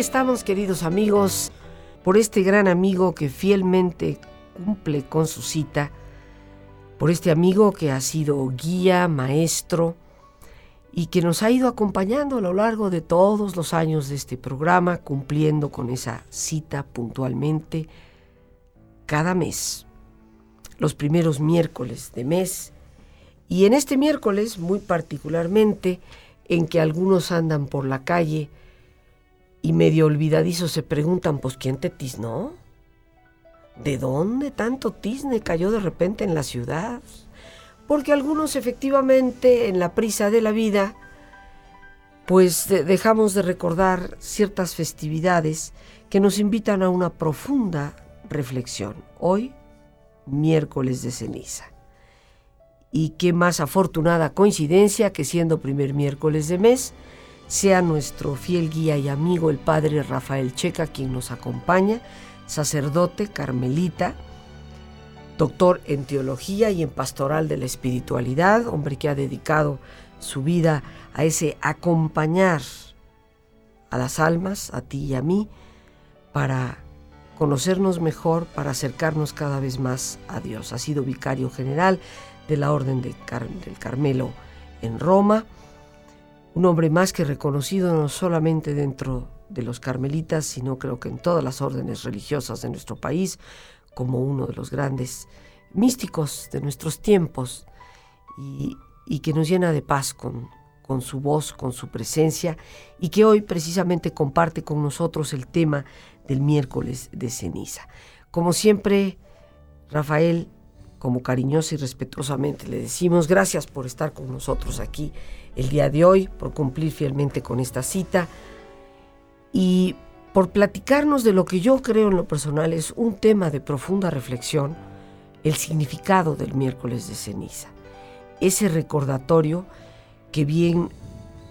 Estamos, queridos amigos, por este gran amigo que fielmente cumple con su cita, por este amigo que ha sido guía, maestro y que nos ha ido acompañando a lo largo de todos los años de este programa, cumpliendo con esa cita puntualmente cada mes, los primeros miércoles de mes. Y en este miércoles, muy particularmente, en que algunos andan por la calle, y medio olvidadizos se preguntan, pues ¿quién te tiznó? ¿De dónde tanto tizne cayó de repente en la ciudad? Porque algunos efectivamente en la prisa de la vida, pues dejamos de recordar ciertas festividades que nos invitan a una profunda reflexión. Hoy, miércoles de ceniza. Y qué más afortunada coincidencia que siendo primer miércoles de mes, sea nuestro fiel guía y amigo el Padre Rafael Checa quien nos acompaña, sacerdote carmelita, doctor en teología y en pastoral de la espiritualidad, hombre que ha dedicado su vida a ese acompañar a las almas, a ti y a mí, para conocernos mejor, para acercarnos cada vez más a Dios. Ha sido vicario general de la Orden del Carmelo en Roma un hombre más que reconocido no solamente dentro de los carmelitas, sino creo que en todas las órdenes religiosas de nuestro país, como uno de los grandes místicos de nuestros tiempos y, que nos llena de paz con, con su voz, con su presencia y que hoy precisamente comparte con nosotros el tema del miércoles de ceniza. Como siempre, Rafael, como cariñosa y respetuosamente le decimos, gracias por estar con nosotros aquí el día de hoy, por cumplir fielmente con esta cita y por platicarnos de lo que yo creo en lo personal es un tema de profunda reflexión, el significado del miércoles de ceniza. Ese recordatorio que bien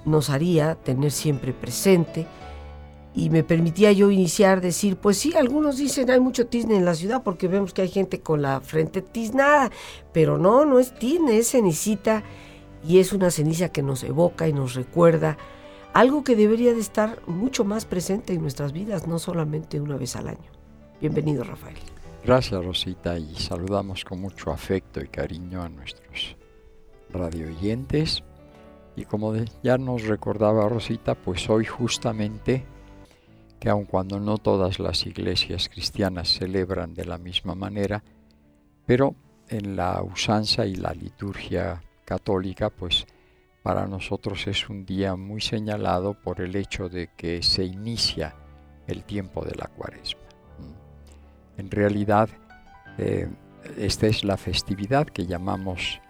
nos haría tener siempre presente y me permitía yo iniciar decir, pues sí, algunos dicen hay mucho tizne en la ciudad porque vemos que hay gente con la frente tiznada, pero no, no es tizne, es cenicita y es una ceniza que nos evoca y nos recuerda algo que debería de estar mucho más presente en nuestras vidas, no solamente una vez al año. Bienvenido, Rafael. Gracias, Rosita, y saludamos con mucho afecto y cariño a nuestros radioyentes. Y como ya nos recordaba Rosita, pues hoy justamente, que aun cuando no todas las iglesias cristianas celebran de la misma manera, pero en la usanza y la liturgia católica, pues para nosotros es un día muy señalado por el hecho de que se inicia el tiempo de la cuaresma. En realidad, eh, esta es la festividad que llamamos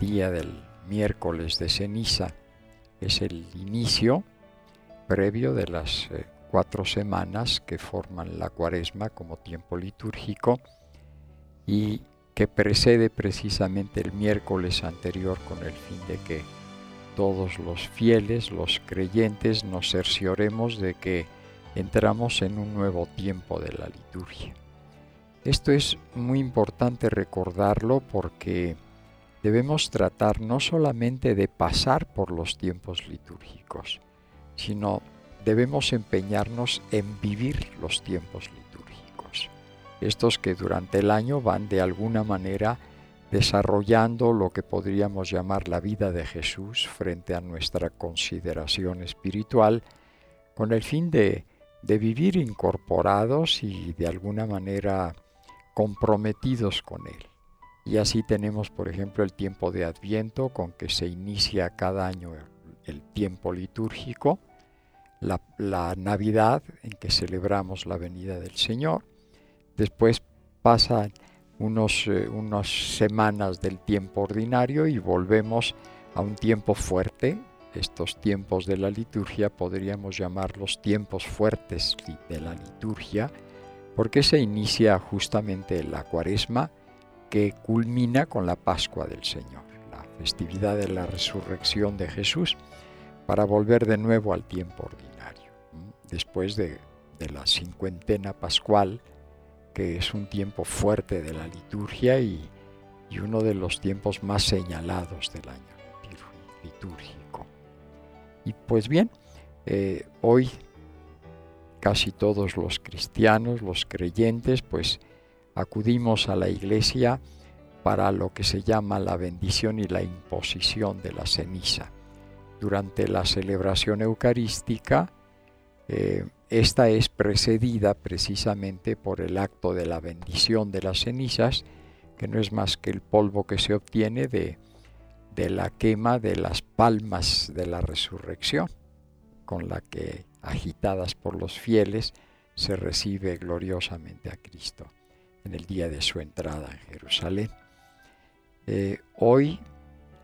Día del miércoles de ceniza. Es el inicio previo de las eh, cuatro semanas que forman la cuaresma como tiempo litúrgico y que precede precisamente el miércoles anterior con el fin de que todos los fieles, los creyentes, nos cercioremos de que entramos en un nuevo tiempo de la liturgia. Esto es muy importante recordarlo porque debemos tratar no solamente de pasar por los tiempos litúrgicos, sino debemos empeñarnos en vivir los tiempos litúrgicos estos que durante el año van de alguna manera desarrollando lo que podríamos llamar la vida de Jesús frente a nuestra consideración espiritual, con el fin de, vivir incorporados y de alguna manera comprometidos con Él. Y así tenemos, por ejemplo, el tiempo de Adviento, con que se inicia cada año el tiempo litúrgico, la, Navidad, en que celebramos la venida del Señor. Después pasan unos, eh, unas semanas del tiempo ordinario y volvemos a un tiempo fuerte. Estos tiempos de la liturgia podríamos llamarlos tiempos fuertes de la liturgia, porque se inicia justamente la cuaresma que culmina con la Pascua del Señor, la festividad de la resurrección de Jesús, para volver de nuevo al tiempo ordinario, después de, la cincuentena pascual, que es un tiempo fuerte de la liturgia y, uno de los tiempos más señalados del año litúrgico. Y pues bien, eh, hoy casi todos los cristianos, los creyentes, pues acudimos a la iglesia para lo que se llama la bendición y la imposición de la ceniza. Durante la celebración eucarística, eh, esta es precedida precisamente por el acto de la bendición de las cenizas, que no es más que el polvo que se obtiene de, de la quema de las palmas de la resurrección, con la que agitadas por los fieles, se recibe gloriosamente a Cristo en el día de su entrada en Jerusalén. Eh, hoy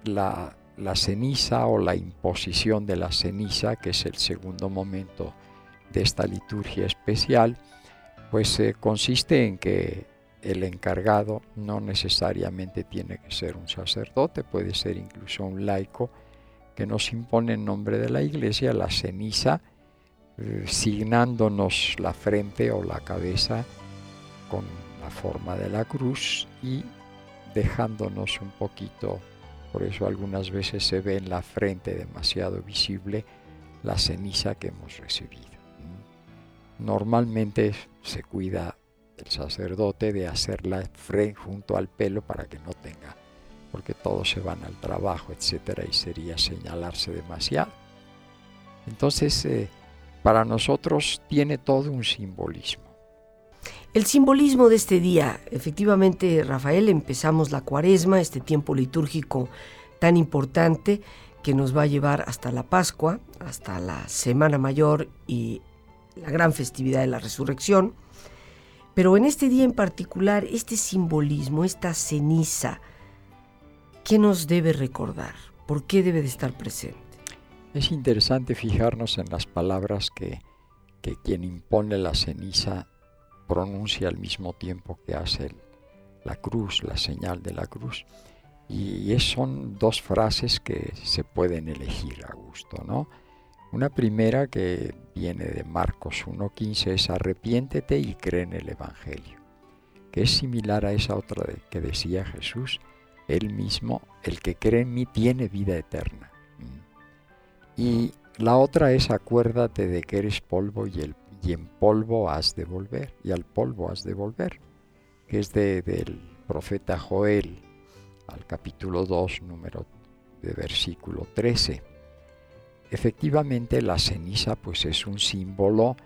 la, ceniza o la imposición de la ceniza, que es el segundo momento de esta liturgia especial, pues eh, consiste en que el encargado no necesariamente tiene que ser un sacerdote, puede ser incluso un laico que nos impone en nombre de la iglesia la ceniza eh, signándonos la frente o la cabeza con la forma de la cruz y dejándonos un poquito, por eso algunas veces se ve en la frente demasiado visible la ceniza que hemos recibido. Normalmente se cuida el sacerdote de hacerla frente junto al pelo para que no tenga, porque todos se van al trabajo, etcétera, y sería señalarse demasiado. Entonces, eh, para nosotros tiene todo un simbolismo. El simbolismo de este día, efectivamente, Rafael, empezamos la cuaresma, este tiempo litúrgico tan importante que nos va a llevar hasta la Pascua, hasta la Semana Mayor y la gran festividad de la resurrección. Pero en este día en particular, este simbolismo, esta ceniza, ¿qué nos debe recordar? ¿Por qué debe de estar presente? Es interesante fijarnos en las palabras que, quien impone la ceniza pronuncia al mismo tiempo que hace la cruz, la señal de la cruz. Y son dos frases que se pueden elegir a gusto, ¿no? Una primera que viene de Marcos 1.15 es arrepiéntete y cree en el Evangelio, que es similar a esa otra que decía Jesús, él mismo, el que cree en mí tiene vida eterna. Y la otra es acuérdate de que eres polvo y, el, y en polvo has de volver, y al polvo has de volver, que es de, del profeta Joel, al capítulo 2, número de versículo 13. Efectivamente, la ceniza pues es un símbolo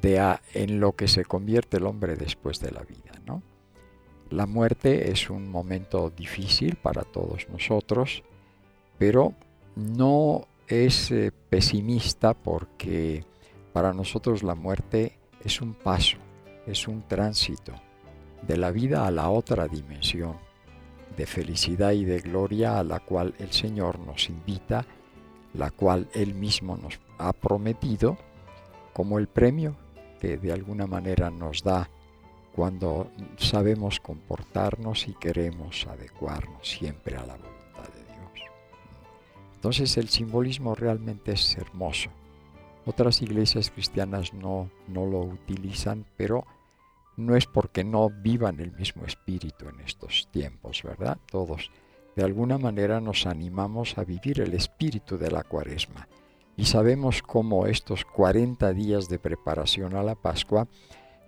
de en lo que se convierte el hombre después de la vida, ¿no? La muerte es un momento difícil para todos nosotros, pero no es eh, pesimista porque para nosotros la muerte es un paso, es un tránsito de la vida a la otra dimensión de felicidad y de gloria a la cual el Señor nos invita, la cual Él mismo nos ha prometido como el premio que de alguna manera nos da cuando sabemos comportarnos y queremos adecuarnos siempre a la voluntad entonces el simbolismo realmente es hermoso. Otras iglesias cristianas no, no lo utilizan, pero no es porque no vivan el mismo espíritu en estos tiempos, ¿verdad? Todos de alguna manera nos animamos a vivir el espíritu de la cuaresma y sabemos cómo estos 40 días de preparación a la Pascua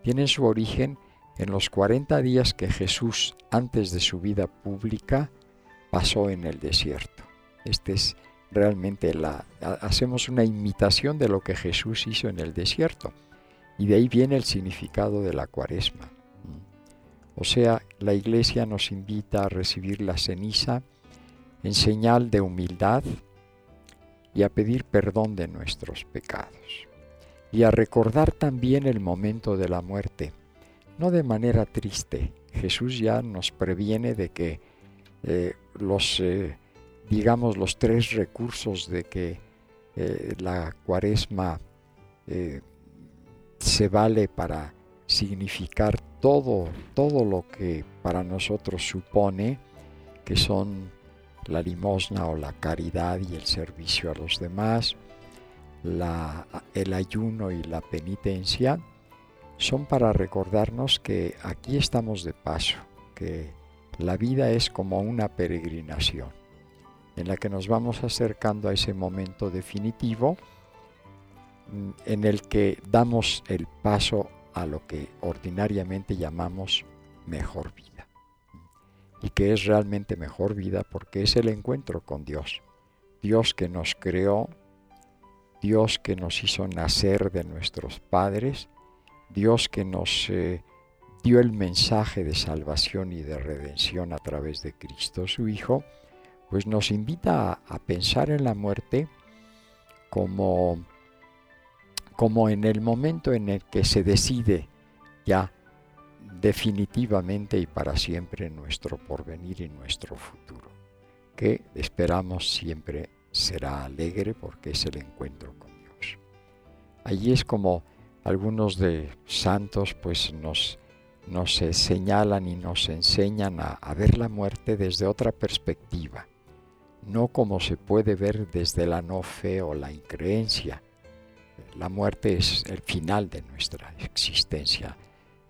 tienen su origen en los 40 días que Jesús antes de su vida pública pasó en el desierto. Este es realmente la hacemos una imitación de lo que Jesús hizo en el desierto. Y de ahí viene el significado de la cuaresma. O sea, la iglesia nos invita a recibir la ceniza en señal de humildad y a pedir perdón de nuestros pecados. Y a recordar también el momento de la muerte, no de manera triste. Jesús ya nos previene de que eh, los, eh, digamos, los tres recursos de que eh, la cuaresma se vale para significar todo, todo lo que para nosotros supone, que son la limosna o la caridad y el servicio a los demás, el ayuno y la penitencia, son para recordarnos que aquí estamos de paso, que la vida es como una peregrinación, en la que nos vamos acercando a ese momento definitivo en el que damos el paso a lo que ordinariamente llamamos mejor vida. Y que es realmente mejor vida porque es el encuentro con Dios. Dios que nos creó, Dios que nos hizo nacer de nuestros padres, Dios que nos eh, dio el mensaje de salvación y de redención a través de Cristo su Hijo, pues nos invita a, a pensar en la muerte como como en el momento en el que se decide ya definitivamente y para siempre nuestro porvenir y nuestro futuro, que esperamos siempre será alegre porque es el encuentro con Dios. Allí es como algunos de santos pues nos, nos señalan y nos enseñan a, a ver la muerte desde otra perspectiva, no como se puede ver desde la no fe o la increencia, la muerte es el final de nuestra existencia.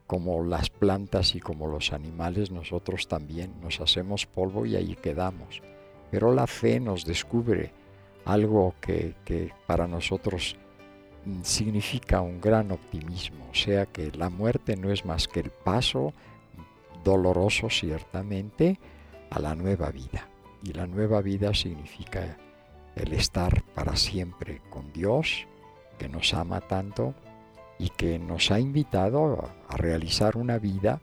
Como las plantas y como los animales, nosotros también nos hacemos polvo y ahí quedamos. Pero la fe nos descubre algo que, para nosotros mm, significa un gran optimismo, o sea que la muerte no es más que el paso doloroso ciertamente a la nueva vida. Y la nueva vida significa el estar para siempre con Dios que nos ama tanto y que nos ha invitado a, realizar una vida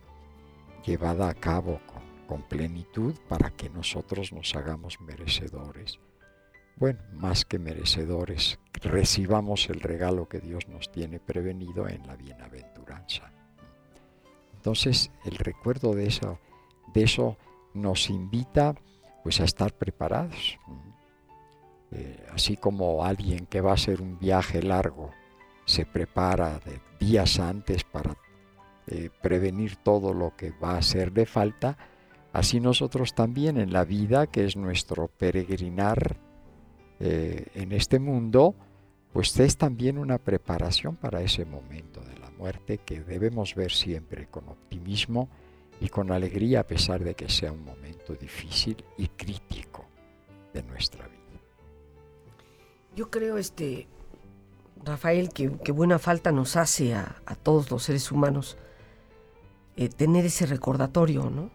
llevada a cabo con, plenitud para que nosotros nos hagamos merecedores. Bueno, más que merecedores, recibamos el regalo que Dios nos tiene prevenido en la bienaventuranza. Entonces, el recuerdo de eso, de eso nos invita pues a estar preparados. Eh, así como alguien que va a hacer un viaje largo se prepara de días antes para eh, prevenir todo lo que va a de falta, así nosotros también en la vida, que es nuestro peregrinar eh, en este mundo, pues es también una preparación para ese momento de la muerte que debemos ver siempre con optimismo y con alegría a pesar de que sea un momento difícil y crítico de nuestra vida. Yo creo, este, Rafael, que, buena falta nos hace a, todos los seres humanos eh, tener ese recordatorio, ¿no?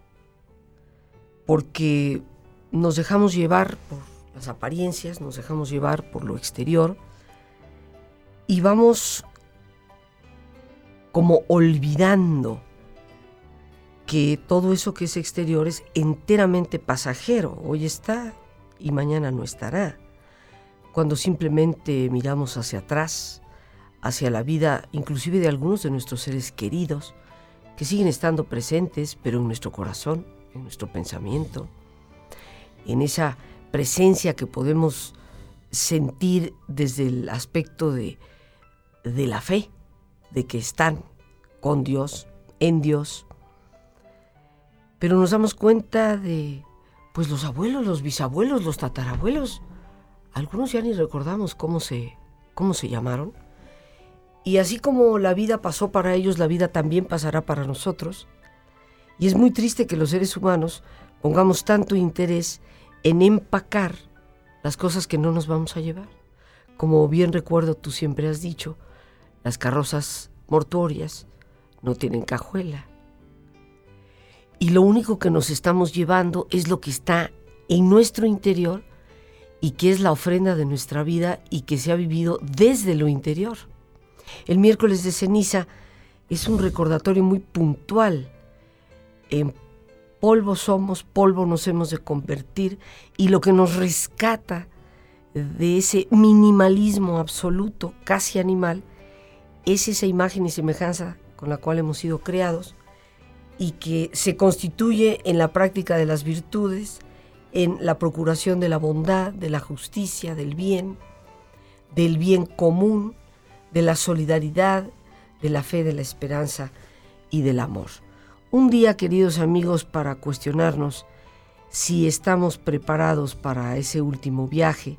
Porque nos dejamos llevar por las apariencias, nos dejamos llevar por lo exterior y vamos como olvidando que todo eso que es exterior es enteramente pasajero. Hoy está y mañana no estará cuando simplemente miramos hacia atrás, hacia la vida inclusive de algunos de nuestros seres queridos, que siguen estando presentes, pero en nuestro corazón, en nuestro pensamiento, en esa presencia que podemos sentir desde el aspecto de, de la fe, de que están con Dios, en Dios. Pero nos damos cuenta de, pues los abuelos, los bisabuelos, los tatarabuelos, algunos ya ni recordamos cómo se, cómo se llamaron. Y así como la vida pasó para ellos, la vida también pasará para nosotros. Y es muy triste que los seres humanos pongamos tanto interés en empacar las cosas que no nos vamos a llevar. Como bien recuerdo, tú siempre has dicho, las carrozas mortuorias no tienen cajuela. Y lo único que nos estamos llevando es lo que está en nuestro interior y que es la ofrenda de nuestra vida y que se ha vivido desde lo interior. El miércoles de ceniza es un recordatorio muy puntual en polvo somos, polvo nos hemos de convertir y lo que nos rescata de ese minimalismo absoluto, casi animal, es esa imagen y semejanza con la cual hemos sido creados y que se constituye en la práctica de las virtudes, en la procuración de la bondad, de la justicia, del bien, del bien común, de la solidaridad, de la fe, de la esperanza y del amor. Un día, queridos amigos, para cuestionarnos si estamos preparados para ese último viaje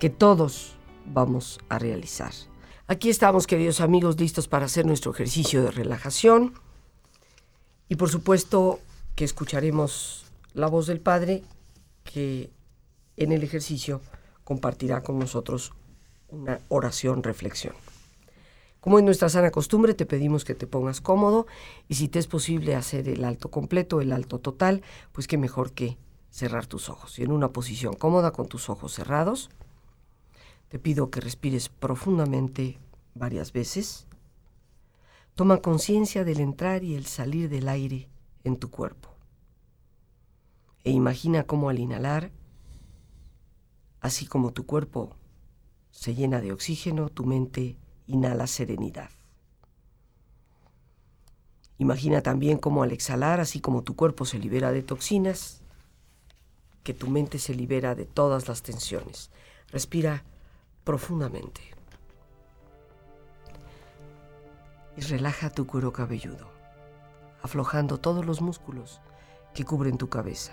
que todos vamos a realizar. Aquí estamos, queridos amigos, listos para hacer nuestro ejercicio de relajación. Y por supuesto que escucharemos la voz del Padre que en el ejercicio compartirá con nosotros una oración reflexión. Como es nuestra sana costumbre, te pedimos que te pongas cómodo y si te es posible hacer el alto completo, el alto total, pues qué mejor que cerrar tus ojos. Y en una posición cómoda con tus ojos cerrados, te pido que respires profundamente varias veces. Toma conciencia del entrar y el salir del aire en tu cuerpo. E imagina cómo al inhalar, así como tu cuerpo se llena de oxígeno, tu mente inhala serenidad. Imagina también cómo al exhalar, así como tu cuerpo se libera de toxinas, que tu mente se libera de todas las tensiones. Respira profundamente. Y relaja tu cuero cabelludo, aflojando todos los músculos que cubren tu cabeza.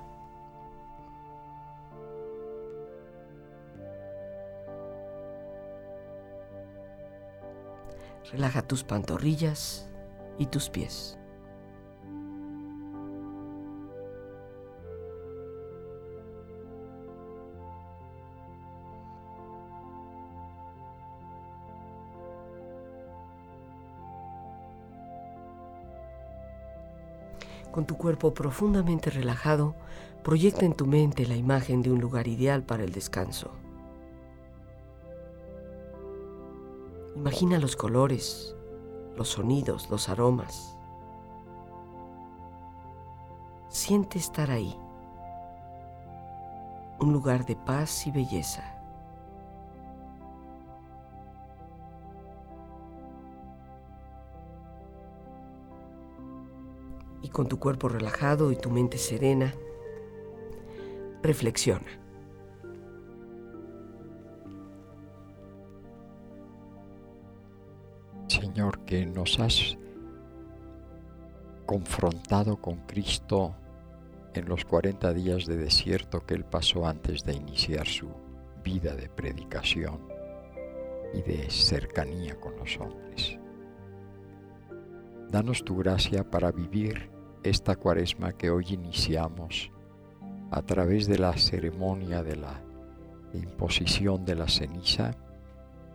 Relaja tus pantorrillas y tus pies. Con tu cuerpo profundamente relajado, proyecta en tu mente la imagen de un lugar ideal para el descanso. Imagina los colores, los sonidos, los aromas. Siente estar ahí, un lugar de paz y belleza. Y con tu cuerpo relajado y tu mente serena, reflexiona. Señor, que nos has confrontado con Cristo en los 40 días de desierto que Él pasó antes de iniciar su vida de predicación y de cercanía con los hombres. Danos tu gracia para vivir esta cuaresma que hoy iniciamos a través de la ceremonia de la imposición de la ceniza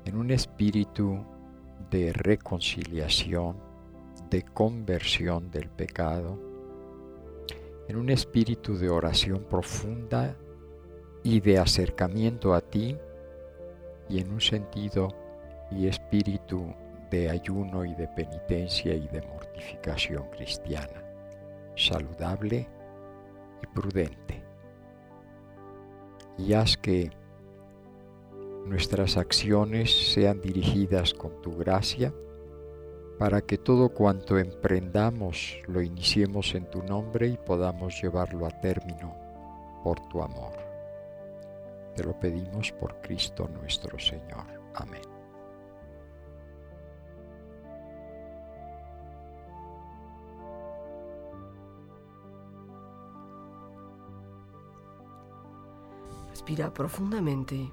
en un espíritu de reconciliación, de conversión del pecado en un espíritu de oración profunda y de acercamiento a ti y en un sentido y espíritu de ayuno y de penitencia y de mortificación cristiana, saludable y prudente. Y haz que nuestras acciones sean dirigidas con tu gracia, para que todo cuanto emprendamos lo iniciemos en tu nombre y podamos llevarlo a término por tu amor. Te lo pedimos por Cristo nuestro Señor. Amén. Respira profundamente.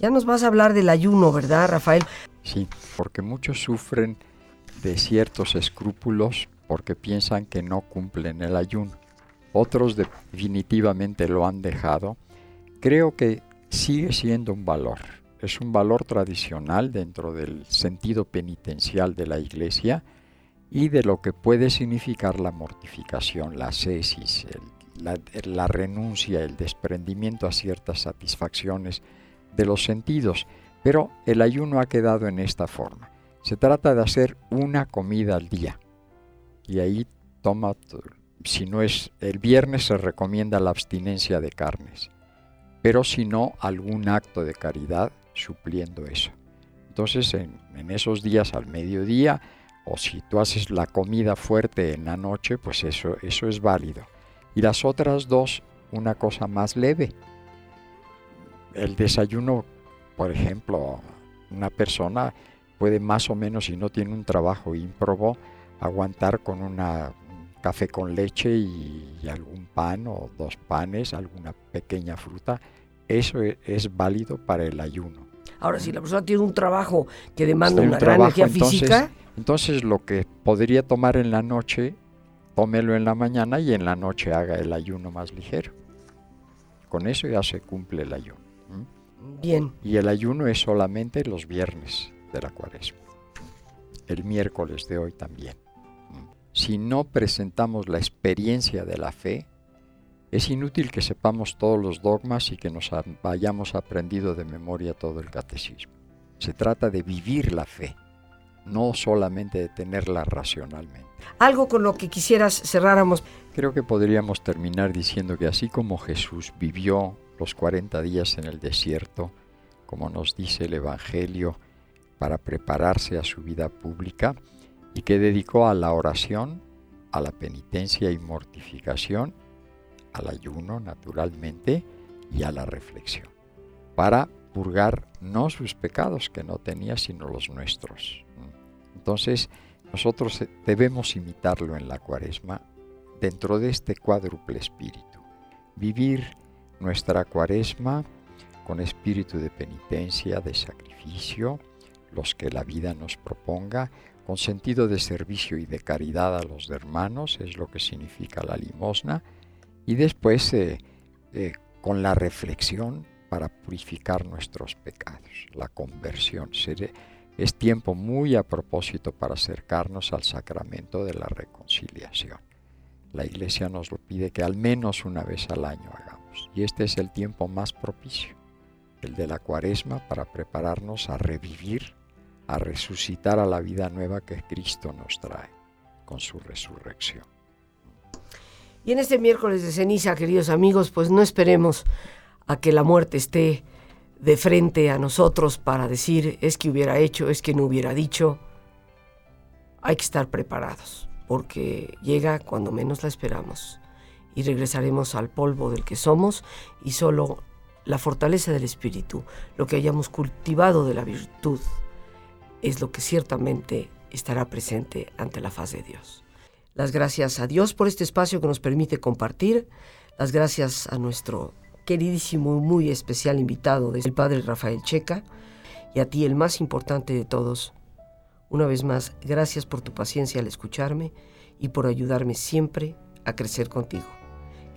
Ya nos vas a hablar del ayuno, ¿verdad, Rafael? Sí, porque muchos sufren de ciertos escrúpulos porque piensan que no cumplen el ayuno. Otros definitivamente lo han dejado. Creo que sigue siendo un valor. Es un valor tradicional dentro del sentido penitencial de la iglesia y de lo que puede significar la mortificación, la cesis, la, la renuncia, el desprendimiento a ciertas satisfacciones de los sentidos, pero el ayuno ha quedado en esta forma. Se trata de hacer una comida al día. Y ahí toma, si no es el viernes se recomienda la abstinencia de carnes, pero si no, algún acto de caridad supliendo eso. Entonces en, en esos días al mediodía, o si tú haces la comida fuerte en la noche, pues eso, eso es válido. Y las otras dos, una cosa más leve, el desayuno, por ejemplo, una persona puede más o menos, si no tiene un trabajo ímprobo, aguantar con una café con leche y, algún pan o dos panes, alguna pequeña fruta. Eso e, es, válido para el ayuno. Ahora, si la persona tiene un trabajo que demanda una gran energía física. Entonces, lo que podría tomar en la noche, tómelo en la mañana y en la noche haga el ayuno más ligero. Con eso ya se cumple el ayuno. Bien. Y el ayuno es solamente los viernes de la cuaresma. El miércoles de hoy también. Si no presentamos la experiencia de la fe, es inútil que sepamos todos los dogmas y que nos hayamos aprendido de memoria todo el catecismo. Se trata de vivir la fe, no solamente de tenerla racionalmente. Algo con lo que quisieras cerráramos. Creo que podríamos terminar diciendo que así como Jesús vivió los 40 días en el desierto, como nos dice el Evangelio, para prepararse a su vida pública y que dedicó a la oración, a la penitencia y mortificación, al ayuno naturalmente y a la reflexión, para purgar no sus pecados que no tenía, sino los nuestros. Entonces, nosotros debemos imitarlo en la cuaresma dentro de este cuádruple espíritu, vivir nuestra cuaresma con espíritu de penitencia, de sacrificio, los que la vida nos proponga, con sentido de servicio y de caridad a los hermanos, es lo que significa la limosna, y después eh, eh, con la reflexión para purificar nuestros pecados, la conversión. Es tiempo muy a propósito para acercarnos al sacramento de la reconciliación. La Iglesia nos lo pide que al menos una vez al año hagamos. Y este es el tiempo más propicio, el de la cuaresma, para prepararnos a revivir, a resucitar a la vida nueva que Cristo nos trae con su resurrección. Y en este miércoles de ceniza, queridos amigos, pues no esperemos a que la muerte esté de frente a nosotros para decir es que hubiera hecho, es que no hubiera dicho. Hay que estar preparados, porque llega cuando menos la esperamos y regresaremos al polvo del que somos y solo la fortaleza del espíritu, lo que hayamos cultivado de la virtud, es lo que ciertamente estará presente ante la faz de Dios. Las gracias a Dios por este espacio que nos permite compartir. Las gracias a nuestro queridísimo y muy especial invitado, el Padre Rafael Checa. Y a ti, el más importante de todos. Una vez más, gracias por tu paciencia al escucharme y por ayudarme siempre a crecer contigo.